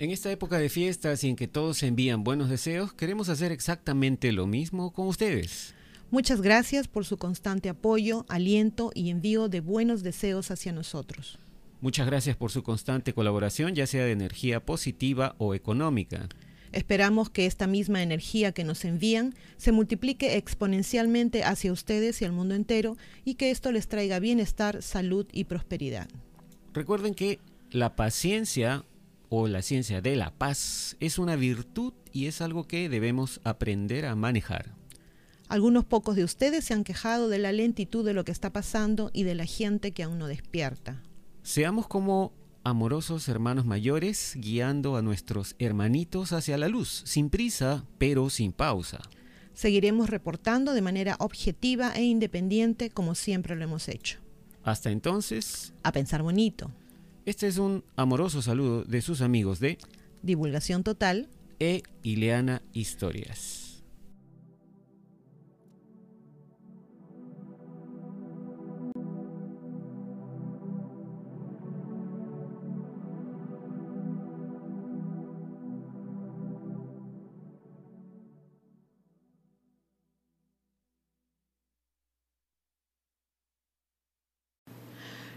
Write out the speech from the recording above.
En esta época de fiestas y en que todos envían buenos deseos, queremos hacer exactamente lo mismo con ustedes. Muchas gracias por su constante apoyo, aliento y envío de buenos deseos hacia nosotros. Muchas gracias por su constante colaboración, ya sea de energía positiva o económica. Esperamos que esta misma energía que nos envían se multiplique exponencialmente hacia ustedes y al mundo entero y que esto les traiga bienestar, salud y prosperidad. Recuerden que la paciencia o la ciencia de la paz es una virtud y es algo que debemos aprender a manejar. Algunos pocos de ustedes se han quejado de la lentitud de lo que está pasando y de la gente que aún no despierta. Seamos como amorosos hermanos mayores guiando a nuestros hermanitos hacia la luz, sin prisa, pero sin pausa. Seguiremos reportando de manera objetiva e independiente como siempre lo hemos hecho. Hasta entonces, A pensar bonito. Este es un amoroso saludo de sus amigos de Divulgación total. E Ileana Historias.